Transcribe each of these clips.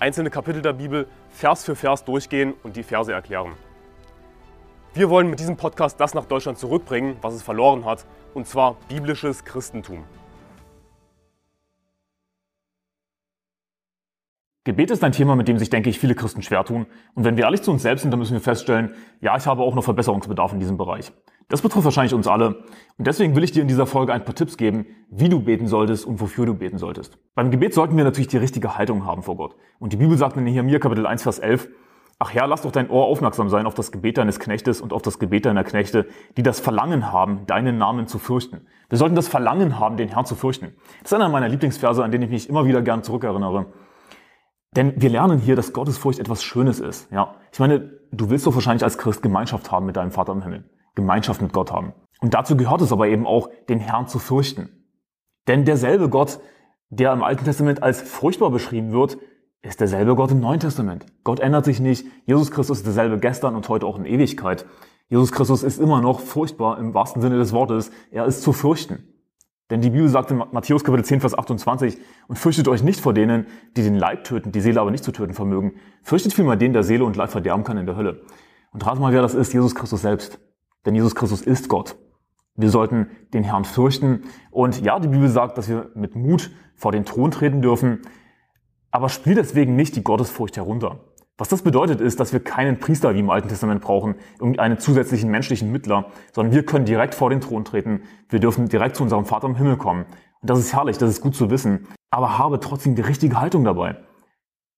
einzelne Kapitel der Bibel Vers für Vers durchgehen und die Verse erklären. Wir wollen mit diesem Podcast das nach Deutschland zurückbringen, was es verloren hat, und zwar biblisches Christentum. Gebet ist ein Thema, mit dem sich, denke ich, viele Christen schwer tun. Und wenn wir ehrlich zu uns selbst sind, dann müssen wir feststellen, ja, ich habe auch noch Verbesserungsbedarf in diesem Bereich. Das betrifft wahrscheinlich uns alle. Und deswegen will ich dir in dieser Folge ein paar Tipps geben, wie du beten solltest und wofür du beten solltest. Beim Gebet sollten wir natürlich die richtige Haltung haben vor Gott. Und die Bibel sagt in Nehemiah Kapitel 1, Vers 11, Ach Herr, lass doch dein Ohr aufmerksam sein auf das Gebet deines Knechtes und auf das Gebet deiner Knechte, die das Verlangen haben, deinen Namen zu fürchten. Wir sollten das Verlangen haben, den Herrn zu fürchten. Das ist einer meiner Lieblingsverse, an den ich mich immer wieder gern zurückerinnere. Denn wir lernen hier, dass Gottesfurcht etwas Schönes ist. Ja, ich meine, du willst doch wahrscheinlich als Christ Gemeinschaft haben mit deinem Vater im Himmel. Gemeinschaft mit Gott haben. Und dazu gehört es aber eben auch, den Herrn zu fürchten. Denn derselbe Gott, der im Alten Testament als furchtbar beschrieben wird, ist derselbe Gott im Neuen Testament. Gott ändert sich nicht. Jesus Christus ist derselbe gestern und heute auch in Ewigkeit. Jesus Christus ist immer noch furchtbar im wahrsten Sinne des Wortes. Er ist zu fürchten. Denn die Bibel sagt in Matthäus Kapitel 10, Vers 28, und fürchtet euch nicht vor denen, die den Leib töten, die Seele aber nicht zu töten vermögen. Fürchtet vielmehr den, der Seele und Leib verderben kann in der Hölle. Und rat mal, wer das ist, Jesus Christus selbst. Denn Jesus Christus ist Gott. Wir sollten den Herrn fürchten. Und ja, die Bibel sagt, dass wir mit Mut vor den Thron treten dürfen. Aber spiel deswegen nicht die Gottesfurcht herunter. Was das bedeutet, ist, dass wir keinen Priester wie im Alten Testament brauchen, irgendeinen zusätzlichen menschlichen Mittler, sondern wir können direkt vor den Thron treten. Wir dürfen direkt zu unserem Vater im Himmel kommen. Und das ist herrlich, das ist gut zu wissen. Aber habe trotzdem die richtige Haltung dabei.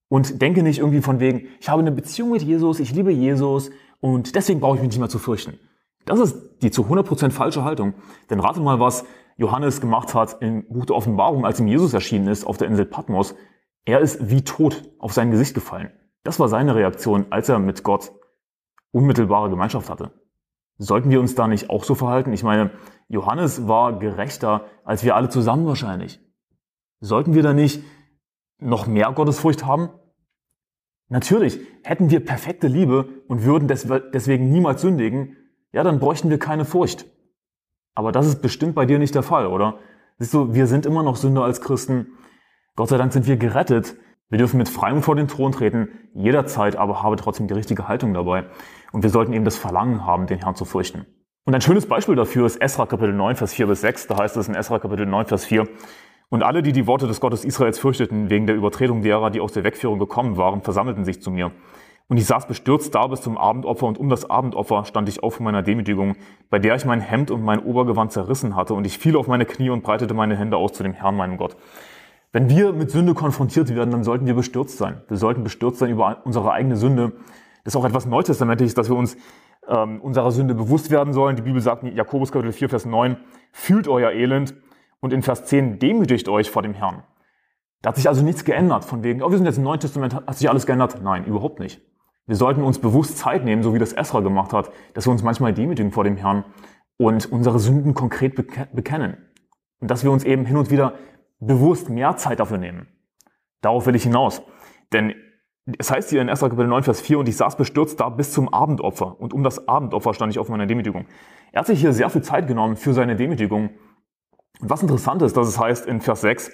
Und denke nicht irgendwie von wegen, ich habe eine Beziehung mit Jesus, ich liebe Jesus und deswegen brauche ich mich nicht mehr zu fürchten. Das ist die zu 100% falsche Haltung. Denn rate mal, was Johannes gemacht hat im Buch der Offenbarung, als ihm Jesus erschienen ist auf der Insel Patmos. Er ist wie tot auf sein Gesicht gefallen. Das war seine Reaktion, als er mit Gott unmittelbare Gemeinschaft hatte. Sollten wir uns da nicht auch so verhalten? Ich meine, Johannes war gerechter als wir alle zusammen wahrscheinlich. Sollten wir da nicht noch mehr Gottesfurcht haben? Natürlich, hätten wir perfekte Liebe und würden deswegen niemals sündigen, ja, dann bräuchten wir keine Furcht. Aber das ist bestimmt bei dir nicht der Fall, oder? Siehst du, wir sind immer noch Sünder als Christen. Gott sei Dank sind wir gerettet wir dürfen mit freiem vor den Thron treten, jederzeit aber habe trotzdem die richtige Haltung dabei. Und wir sollten eben das Verlangen haben, den Herrn zu fürchten. Und ein schönes Beispiel dafür ist Esra Kapitel 9, Vers 4 bis 6. Da heißt es in Esra Kapitel 9, Vers 4, und alle, die die Worte des Gottes Israels fürchteten, wegen der Übertretung derer, die aus der Wegführung gekommen waren, versammelten sich zu mir. Und ich saß bestürzt da bis zum Abendopfer, und um das Abendopfer stand ich auf von meiner Demütigung, bei der ich mein Hemd und mein Obergewand zerrissen hatte, und ich fiel auf meine Knie und breitete meine Hände aus zu dem Herrn, meinem Gott. Wenn wir mit Sünde konfrontiert werden, dann sollten wir bestürzt sein. Wir sollten bestürzt sein über unsere eigene Sünde. Das ist auch etwas Neutestamentliches, dass wir uns ähm, unserer Sünde bewusst werden sollen. Die Bibel sagt in Jakobus Kapitel 4, Vers 9, fühlt euer Elend und in Vers 10 demütigt euch vor dem Herrn. Da hat sich also nichts geändert von wegen, oh, wir sind jetzt im Neuen Testament, hat sich alles geändert? Nein, überhaupt nicht. Wir sollten uns bewusst Zeit nehmen, so wie das Esra gemacht hat, dass wir uns manchmal demütigen vor dem Herrn und unsere Sünden konkret bekennen. Und dass wir uns eben hin und wieder bewusst mehr Zeit dafür nehmen. Darauf will ich hinaus. Denn es heißt hier in 1. Kapitel 9, Vers 4, und ich saß bestürzt da bis zum Abendopfer. Und um das Abendopfer stand ich auf meiner Demütigung. Er hat sich hier sehr viel Zeit genommen für seine Demütigung. Und was interessant ist, dass es heißt in Vers 6,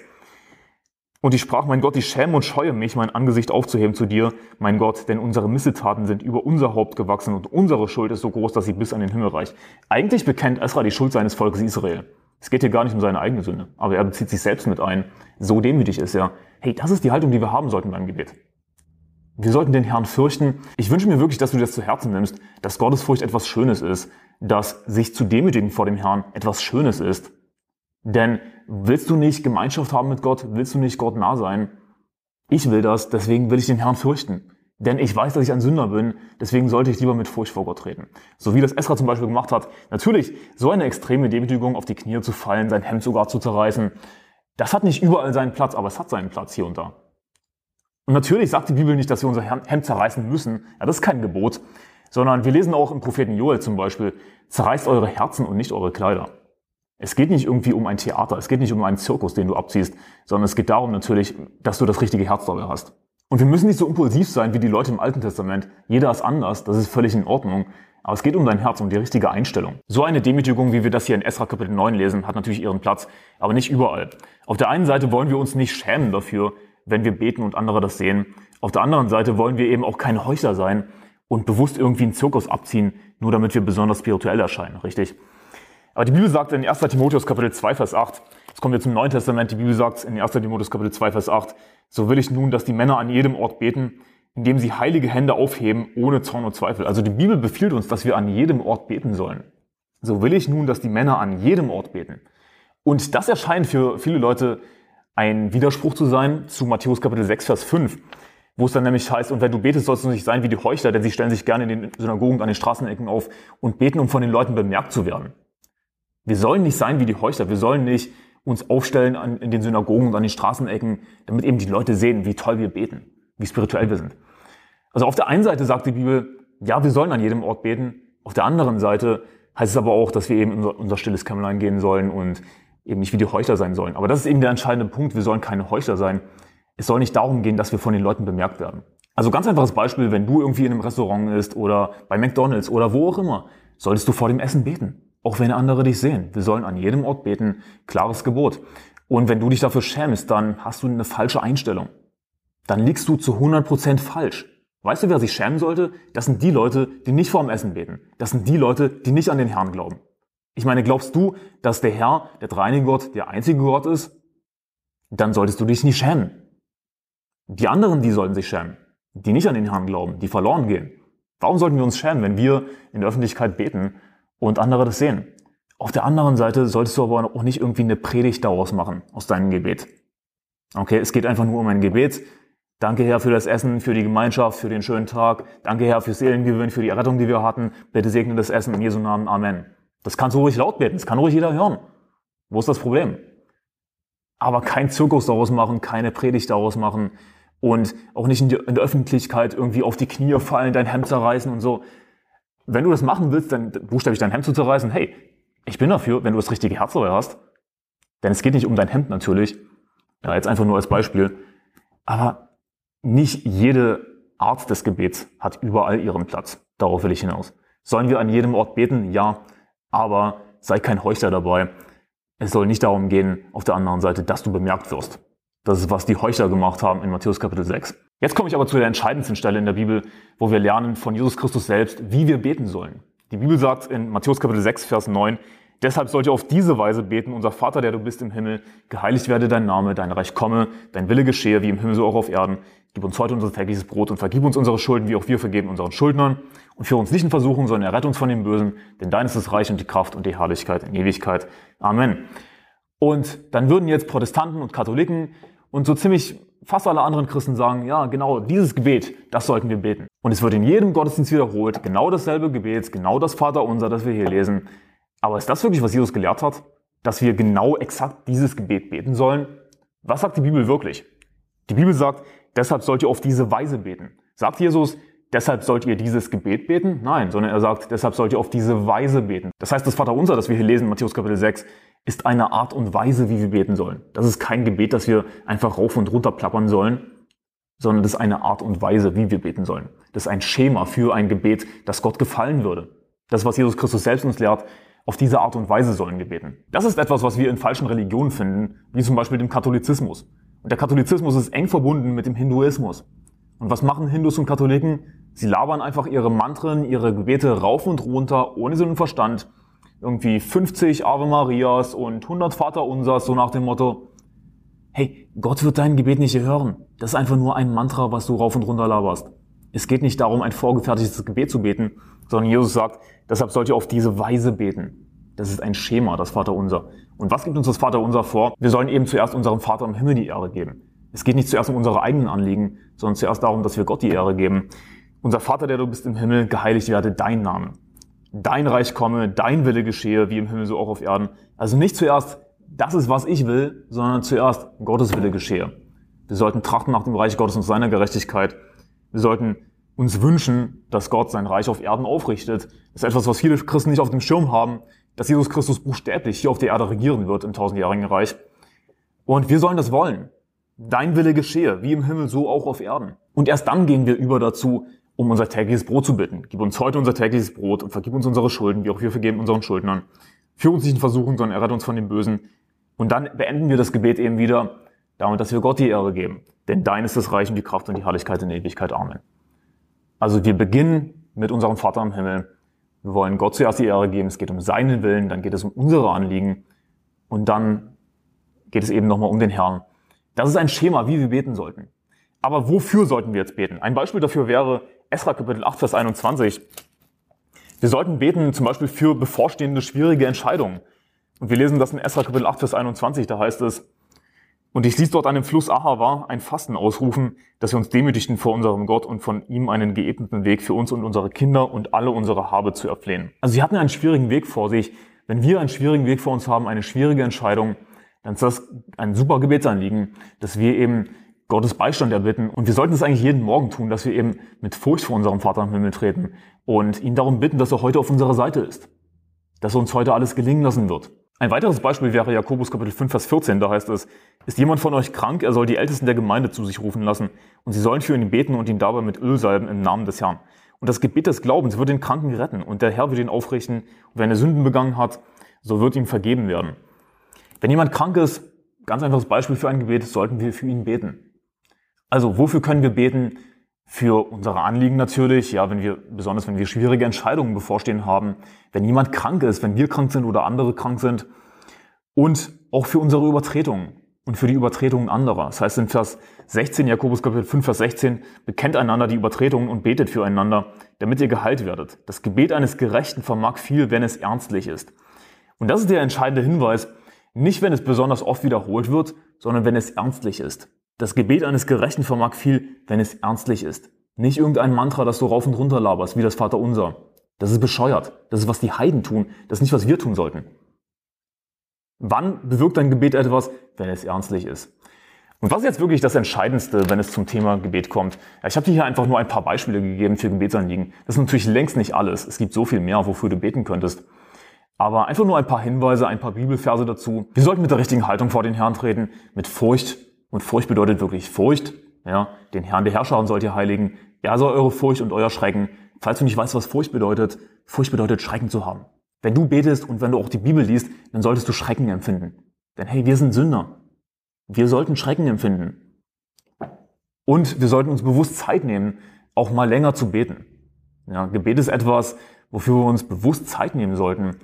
und ich sprach, mein Gott, ich schäme und scheue mich, mein Angesicht aufzuheben zu dir, mein Gott, denn unsere Missetaten sind über unser Haupt gewachsen und unsere Schuld ist so groß, dass sie bis an den Himmel reicht. Eigentlich bekennt Esra die Schuld seines Volkes Israel. Es geht hier gar nicht um seine eigene Sünde, aber er bezieht sich selbst mit ein. So demütig ist er. Hey, das ist die Haltung, die wir haben sollten beim Gebet. Wir sollten den Herrn fürchten. Ich wünsche mir wirklich, dass du dir das zu Herzen nimmst, dass Gottesfurcht etwas Schönes ist, dass sich zu demütigen vor dem Herrn etwas Schönes ist. Denn willst du nicht Gemeinschaft haben mit Gott, willst du nicht Gott nah sein? Ich will das, deswegen will ich den Herrn fürchten. Denn ich weiß, dass ich ein Sünder bin, deswegen sollte ich lieber mit Furcht vor Gott treten. So wie das Esra zum Beispiel gemacht hat. Natürlich, so eine extreme Demütigung auf die Knie zu fallen, sein Hemd sogar zu zerreißen, das hat nicht überall seinen Platz, aber es hat seinen Platz hier und da. Und natürlich sagt die Bibel nicht, dass wir unser Hemd zerreißen müssen. Ja, das ist kein Gebot. Sondern wir lesen auch im Propheten Joel zum Beispiel, zerreißt eure Herzen und nicht eure Kleider. Es geht nicht irgendwie um ein Theater, es geht nicht um einen Zirkus, den du abziehst, sondern es geht darum natürlich, dass du das richtige Herz dabei hast. Und wir müssen nicht so impulsiv sein wie die Leute im Alten Testament. Jeder ist anders, das ist völlig in Ordnung. Aber es geht um dein Herz, um die richtige Einstellung. So eine Demütigung, wie wir das hier in Esra Kapitel 9 lesen, hat natürlich ihren Platz, aber nicht überall. Auf der einen Seite wollen wir uns nicht schämen dafür, wenn wir beten und andere das sehen. Auf der anderen Seite wollen wir eben auch keine Heuchler sein und bewusst irgendwie einen Zirkus abziehen, nur damit wir besonders spirituell erscheinen, richtig? Aber die Bibel sagt in 1. Timotheus Kapitel 2, Vers 8, jetzt kommen wir zum Neuen Testament, die Bibel sagt in 1. Timotheus Kapitel 2, Vers 8, so will ich nun, dass die Männer an jedem Ort beten, indem sie heilige Hände aufheben, ohne Zorn und Zweifel. Also die Bibel befiehlt uns, dass wir an jedem Ort beten sollen. So will ich nun, dass die Männer an jedem Ort beten. Und das erscheint für viele Leute ein Widerspruch zu sein zu Matthäus Kapitel 6, Vers 5, wo es dann nämlich heißt, und wenn du betest, sollst du nicht sein wie die Heuchler, denn sie stellen sich gerne in den Synagogen an den Straßenecken auf und beten, um von den Leuten bemerkt zu werden. Wir sollen nicht sein wie die Heuchler. Wir sollen nicht uns aufstellen an, in den Synagogen und an den Straßenecken, damit eben die Leute sehen, wie toll wir beten, wie spirituell wir sind. Also auf der einen Seite sagt die Bibel, ja, wir sollen an jedem Ort beten. Auf der anderen Seite heißt es aber auch, dass wir eben in unser, stilles Kämmerlein gehen sollen und eben nicht wie die Heuchler sein sollen. Aber das ist eben der entscheidende Punkt. Wir sollen keine Heuchler sein. Es soll nicht darum gehen, dass wir von den Leuten bemerkt werden. Also ganz einfaches Beispiel, wenn du irgendwie in einem Restaurant bist oder bei McDonald's oder wo auch immer, solltest du vor dem Essen beten. Auch wenn andere dich sehen. Wir sollen an jedem Ort beten. Klares Gebot. Und wenn du dich dafür schämst, dann hast du eine falsche Einstellung. Dann liegst du zu 100% falsch. Weißt du, wer sich schämen sollte? Das sind die Leute, die nicht vorm Essen beten. Das sind die Leute, die nicht an den Herrn glauben. Ich meine, glaubst du, dass der Herr, der dreieinige Gott, der einzige Gott ist? Dann solltest du dich nicht schämen. Die anderen, die sollten sich schämen, die nicht an den Herrn glauben, die verloren gehen. Warum sollten wir uns schämen, wenn wir in der Öffentlichkeit beten und andere das sehen? Auf der anderen Seite solltest du aber auch nicht irgendwie eine Predigt daraus machen aus deinem Gebet. Okay, es geht einfach nur um ein Gebet. Danke Herr für das Essen, für die Gemeinschaft, für den schönen Tag. Danke Herr für Seelengewinn, für die Errettung, die wir hatten. Bitte segne das Essen in Jesu Namen. Amen. Das kannst du ruhig laut beten, das kann ruhig jeder hören. Wo ist das Problem? Aber kein Zirkus daraus machen, keine Predigt daraus machen und auch nicht in der Öffentlichkeit irgendwie auf die Knie fallen, dein Hemd zerreißen und so. Wenn du das machen willst, dann buchstäblich dein Hemd zu zerreißen, hey, ich bin dafür, wenn du das richtige Herz dabei hast. Denn es geht nicht um dein Hemd natürlich. Ja, jetzt einfach nur als Beispiel. Aber nicht jede Art des Gebets hat überall ihren Platz. Darauf will ich hinaus. Sollen wir an jedem Ort beten? Ja. Aber sei kein Heuchler dabei. Es soll nicht darum gehen, auf der anderen Seite, dass du bemerkt wirst. Das ist, was die Heuchler gemacht haben in Matthäus Kapitel 6. Jetzt komme ich aber zu der entscheidendsten Stelle in der Bibel, wo wir lernen von Jesus Christus selbst, wie wir beten sollen. Die Bibel sagt in Matthäus Kapitel 6, Vers 9, Deshalb sollt ihr auf diese Weise beten, unser Vater, der du bist im Himmel, geheiligt werde dein Name, dein Reich komme, dein Wille geschehe, wie im Himmel so auch auf Erden. Gib uns heute unser tägliches Brot und vergib uns unsere Schulden, wie auch wir vergeben unseren Schuldnern. Und führe uns nicht in Versuchung, sondern errette uns von dem Bösen, denn dein ist das Reich und die Kraft und die Herrlichkeit in Ewigkeit. Amen. Und dann würden jetzt Protestanten und Katholiken und so ziemlich fast alle anderen Christen sagen, ja, genau dieses Gebet, das sollten wir beten. Und es wird in jedem Gottesdienst wiederholt, genau dasselbe Gebet, genau das Vaterunser, das wir hier lesen. Aber ist das wirklich, was Jesus gelehrt hat? Dass wir genau exakt dieses Gebet beten sollen? Was sagt die Bibel wirklich? Die Bibel sagt, deshalb sollt ihr auf diese Weise beten. Sagt Jesus, deshalb sollt ihr dieses Gebet beten? Nein, sondern er sagt, deshalb sollt ihr auf diese Weise beten. Das heißt, das Vaterunser, das wir hier lesen, Matthäus Kapitel 6, ist eine Art und Weise, wie wir beten sollen. Das ist kein Gebet, das wir einfach rauf und runter plappern sollen, sondern das ist eine Art und Weise, wie wir beten sollen. Das ist ein Schema für ein Gebet, das Gott gefallen würde. Das, was Jesus Christus selbst uns lehrt, auf diese Art und Weise sollen wir beten. Das ist etwas, was wir in falschen Religionen finden, wie zum Beispiel dem Katholizismus. Und der Katholizismus ist eng verbunden mit dem Hinduismus. Und was machen Hindus und Katholiken? Sie labern einfach ihre Mantren, ihre Gebete rauf und runter, ohne Sinn und Verstand irgendwie 50 Ave Marias und 100 Vater Unsers, so nach dem Motto, hey, Gott wird dein Gebet nicht hören. Das ist einfach nur ein Mantra, was du rauf und runter laberst. Es geht nicht darum, ein vorgefertigtes Gebet zu beten, sondern Jesus sagt, deshalb sollt ihr auf diese Weise beten. Das ist ein Schema, das Vater Unser. Und was gibt uns das Vater Unser vor? Wir sollen eben zuerst unserem Vater im Himmel die Ehre geben. Es geht nicht zuerst um unsere eigenen Anliegen, sondern zuerst darum, dass wir Gott die Ehre geben. Unser Vater, der du bist im Himmel, geheiligt werde dein Name dein Reich komme, dein Wille geschehe, wie im Himmel so auch auf Erden. Also nicht zuerst, das ist, was ich will, sondern zuerst Gottes Wille geschehe. Wir sollten trachten nach dem Reich Gottes und seiner Gerechtigkeit. Wir sollten uns wünschen, dass Gott sein Reich auf Erden aufrichtet. Das ist etwas, was viele Christen nicht auf dem Schirm haben, dass Jesus Christus buchstäblich hier auf der Erde regieren wird im tausendjährigen Reich. Und wir sollen das wollen. Dein Wille geschehe, wie im Himmel, so auch auf Erden. Und erst dann gehen wir über dazu, um unser tägliches Brot zu bitten. Gib uns heute unser tägliches Brot und vergib uns unsere Schulden, wie auch wir vergeben unseren Schuldnern. Führ uns nicht in Versuchung, sondern errette uns von dem Bösen. Und dann beenden wir das Gebet eben wieder damit, dass wir Gott die Ehre geben. Denn dein ist das Reich und die Kraft und die Herrlichkeit in Ewigkeit. Amen. Also wir beginnen mit unserem Vater im Himmel. Wir wollen Gott zuerst die Ehre geben. Es geht um seinen Willen, dann geht es um unsere Anliegen. Und dann geht es eben nochmal um den Herrn. Das ist ein Schema, wie wir beten sollten. Aber wofür sollten wir jetzt beten? Ein Beispiel dafür wäre Esra Kapitel 8, Vers 21. Wir sollten beten zum Beispiel für bevorstehende schwierige Entscheidungen. Und wir lesen das in Esra Kapitel 8, Vers 21, da heißt es, und ich ließ dort an dem Fluss Ahava ein Fasten ausrufen, dass wir uns demütigten vor unserem Gott und von ihm einen geebneten Weg für uns und unsere Kinder und alle unsere Habe zu erflehen. Also sie hatten einen schwierigen Weg vor sich. Wenn wir einen schwierigen Weg vor uns haben, eine schwierige Entscheidung, dann ist das ein super Gebetsanliegen, dass wir eben Gottes Beistand erbitten. Und wir sollten es eigentlich jeden Morgen tun, dass wir eben mit Furcht vor unserem Vater im Himmel treten und ihn darum bitten, dass er heute auf unserer Seite ist. Dass er uns heute alles gelingen lassen wird. Ein weiteres Beispiel wäre Jakobus Kapitel 5, Vers 14. Da heißt es, ist jemand von euch krank, er soll die Ältesten der Gemeinde zu sich rufen lassen und sie sollen für ihn beten und ihn dabei mit Öl salben im Namen des Herrn. Und das Gebet des Glaubens wird den Kranken retten und der Herr wird ihn aufrichten. Und wenn er Sünden begangen hat, so wird ihm vergeben werden. Wenn jemand krank ist, ganz einfaches Beispiel für ein Gebet, sollten wir für ihn beten. Also wofür können wir beten? Für unsere Anliegen natürlich, ja, wenn wir, besonders wenn wir schwierige Entscheidungen bevorstehen haben, wenn jemand krank ist, wenn wir krank sind oder andere krank sind und auch für unsere Übertretungen und für die Übertretungen anderer. Das heißt in Vers 16, Jakobus Kapitel 5, Vers 16, bekennt einander die Übertretungen und betet füreinander, damit ihr geheilt werdet. Das Gebet eines Gerechten vermag viel, wenn es ernstlich ist. Und das ist der entscheidende Hinweis, nicht wenn es besonders oft wiederholt wird, sondern wenn es ernstlich ist. Das Gebet eines Gerechten vermag viel, wenn es ernstlich ist. Nicht irgendein Mantra, das du rauf und runter laberst, wie das Vaterunser. Das ist bescheuert. Das ist, was die Heiden tun. Das ist nicht, was wir tun sollten. Wann bewirkt dein Gebet etwas? Wenn es ernstlich ist. Und was ist jetzt wirklich das Entscheidendste, wenn es zum Thema Gebet kommt? Ja, ich habe dir hier einfach nur ein paar Beispiele gegeben für Gebetsanliegen. Das ist natürlich längst nicht alles. Es gibt so viel mehr, wofür du beten könntest. Aber einfach nur ein paar Hinweise, ein paar Bibelverse dazu. Wir sollten mit der richtigen Haltung vor den Herrn treten, mit Furcht und Furcht bedeutet wirklich Furcht. Ja, den Herrn der Herrscher sollt ihr heiligen. Er soll eure Furcht und euer Schrecken. Falls du nicht weißt, was Furcht bedeutet, Furcht bedeutet Schrecken zu haben. Wenn du betest und wenn du auch die Bibel liest, dann solltest du Schrecken empfinden. Denn hey, wir sind Sünder. Wir sollten Schrecken empfinden. Und wir sollten uns bewusst Zeit nehmen, auch mal länger zu beten. Ja, Gebet ist etwas, wofür wir uns bewusst Zeit nehmen sollten.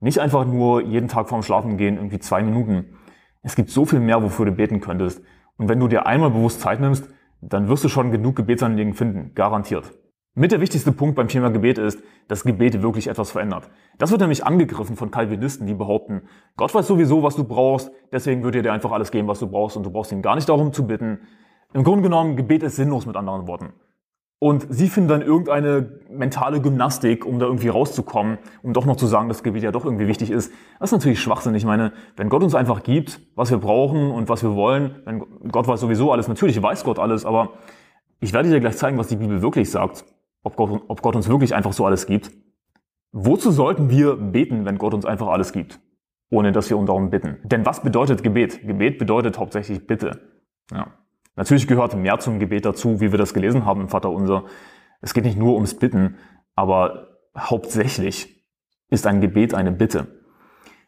Nicht einfach nur jeden Tag vorm Schlafen gehen, irgendwie zwei Minuten, es gibt so viel mehr, wofür du beten könntest. Und wenn du dir einmal bewusst Zeit nimmst, dann wirst du schon genug Gebetsanliegen finden, garantiert. Mit der wichtigste Punkt beim Thema Gebet ist, dass Gebet wirklich etwas verändert. Das wird nämlich angegriffen von Calvinisten, die behaupten, Gott weiß sowieso, was du brauchst, deswegen wird er dir einfach alles geben, was du brauchst und du brauchst ihn gar nicht darum zu bitten. Im Grunde genommen, Gebet ist sinnlos mit anderen Worten. Und sie finden dann irgendeine mentale Gymnastik, um da irgendwie rauszukommen, um doch noch zu sagen, dass Gebet ja doch irgendwie wichtig ist. Das ist natürlich Schwachsinn. Ich meine, wenn Gott uns einfach gibt, was wir brauchen und was wir wollen, wenn Gott weiß sowieso alles, natürlich weiß Gott alles, aber ich werde dir gleich zeigen, was die Bibel wirklich sagt, ob Gott, ob Gott uns wirklich einfach so alles gibt. Wozu sollten wir beten, wenn Gott uns einfach alles gibt, ohne dass wir uns darum bitten? Denn was bedeutet Gebet? Gebet bedeutet hauptsächlich Bitte. Ja. Natürlich gehört mehr zum Gebet dazu, wie wir das gelesen haben Vater Unser. Es geht nicht nur ums Bitten, aber hauptsächlich ist ein Gebet eine Bitte.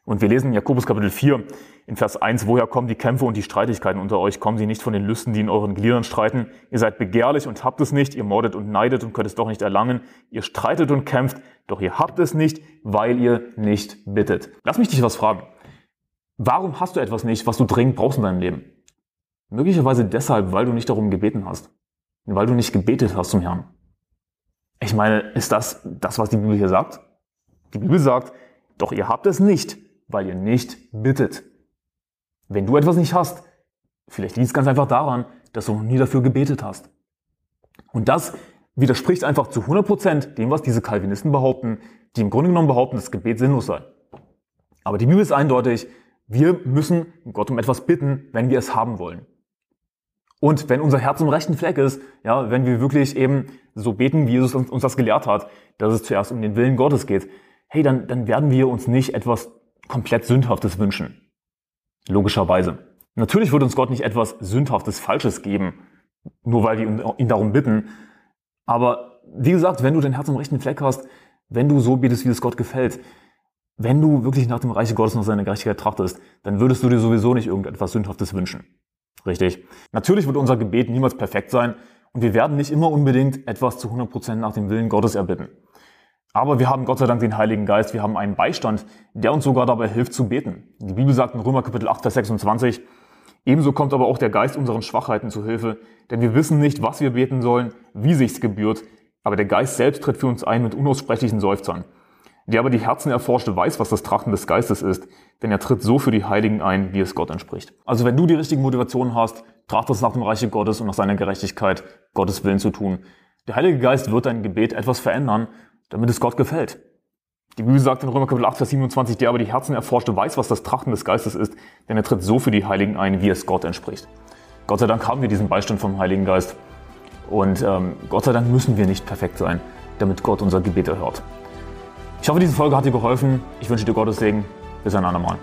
Und wir lesen in Jakobus Kapitel 4 in Vers 1, woher kommen die Kämpfe und die Streitigkeiten unter euch? Kommen sie nicht von den Lüsten, die in euren Gliedern streiten? Ihr seid begehrlich und habt es nicht, ihr mordet und neidet und könnt es doch nicht erlangen. Ihr streitet und kämpft, doch ihr habt es nicht, weil ihr nicht bittet. Lass mich dich was fragen. Warum hast du etwas nicht, was du dringend brauchst in deinem Leben? Möglicherweise deshalb, weil du nicht darum gebeten hast. Weil du nicht gebetet hast zum Herrn. Ich meine, ist das das, was die Bibel hier sagt? Die Bibel sagt, doch ihr habt es nicht, weil ihr nicht bittet. Wenn du etwas nicht hast, vielleicht liegt es ganz einfach daran, dass du noch nie dafür gebetet hast. Und das widerspricht einfach zu 100% dem, was diese Calvinisten behaupten, die im Grunde genommen behaupten, dass Gebet sinnlos sei. Aber die Bibel ist eindeutig, wir müssen Gott um etwas bitten, wenn wir es haben wollen. Und wenn unser Herz im rechten Fleck ist, ja, wenn wir wirklich eben so beten, wie Jesus uns das gelehrt hat, dass es zuerst um den Willen Gottes geht, hey, dann, dann werden wir uns nicht etwas komplett Sündhaftes wünschen. Logischerweise. Natürlich wird uns Gott nicht etwas Sündhaftes, Falsches geben, nur weil wir ihn darum bitten. Aber wie gesagt, wenn du dein Herz im rechten Fleck hast, wenn du so betest, wie es Gott gefällt, wenn du wirklich nach dem Reiche Gottes und seiner Gerechtigkeit trachtest, dann würdest du dir sowieso nicht irgendetwas Sündhaftes wünschen. Richtig. Natürlich wird unser Gebet niemals perfekt sein und wir werden nicht immer unbedingt etwas zu 100% nach dem Willen Gottes erbitten. Aber wir haben Gott sei Dank den Heiligen Geist, wir haben einen Beistand, der uns sogar dabei hilft zu beten. Die Bibel sagt in Römer Kapitel 8, Vers 26, ebenso kommt aber auch der Geist unseren Schwachheiten zu Hilfe, denn wir wissen nicht, was wir beten sollen, wie sich's gebührt, aber der Geist selbst tritt für uns ein mit unaussprechlichen Seufzern. Der aber die Herzen erforschte, weiß, was das Trachten des Geistes ist, denn er tritt so für die Heiligen ein, wie es Gott entspricht. Also wenn du die richtigen Motivationen hast, trachtest nach dem Reiche Gottes und nach seiner Gerechtigkeit, Gottes Willen zu tun. Der Heilige Geist wird dein Gebet etwas verändern, damit es Gott gefällt. Die Bibel sagt in Römer Kapitel 8, Vers 27, der aber die Herzen erforschte, weiß, was das Trachten des Geistes ist, denn er tritt so für die Heiligen ein, wie es Gott entspricht. Gott sei Dank haben wir diesen Beistand vom Heiligen Geist. Und ähm, Gott sei Dank müssen wir nicht perfekt sein, damit Gott unser Gebet erhört. Ich hoffe, diese Folge hat dir geholfen. Ich wünsche dir Gottes Segen. Bis ein andermal.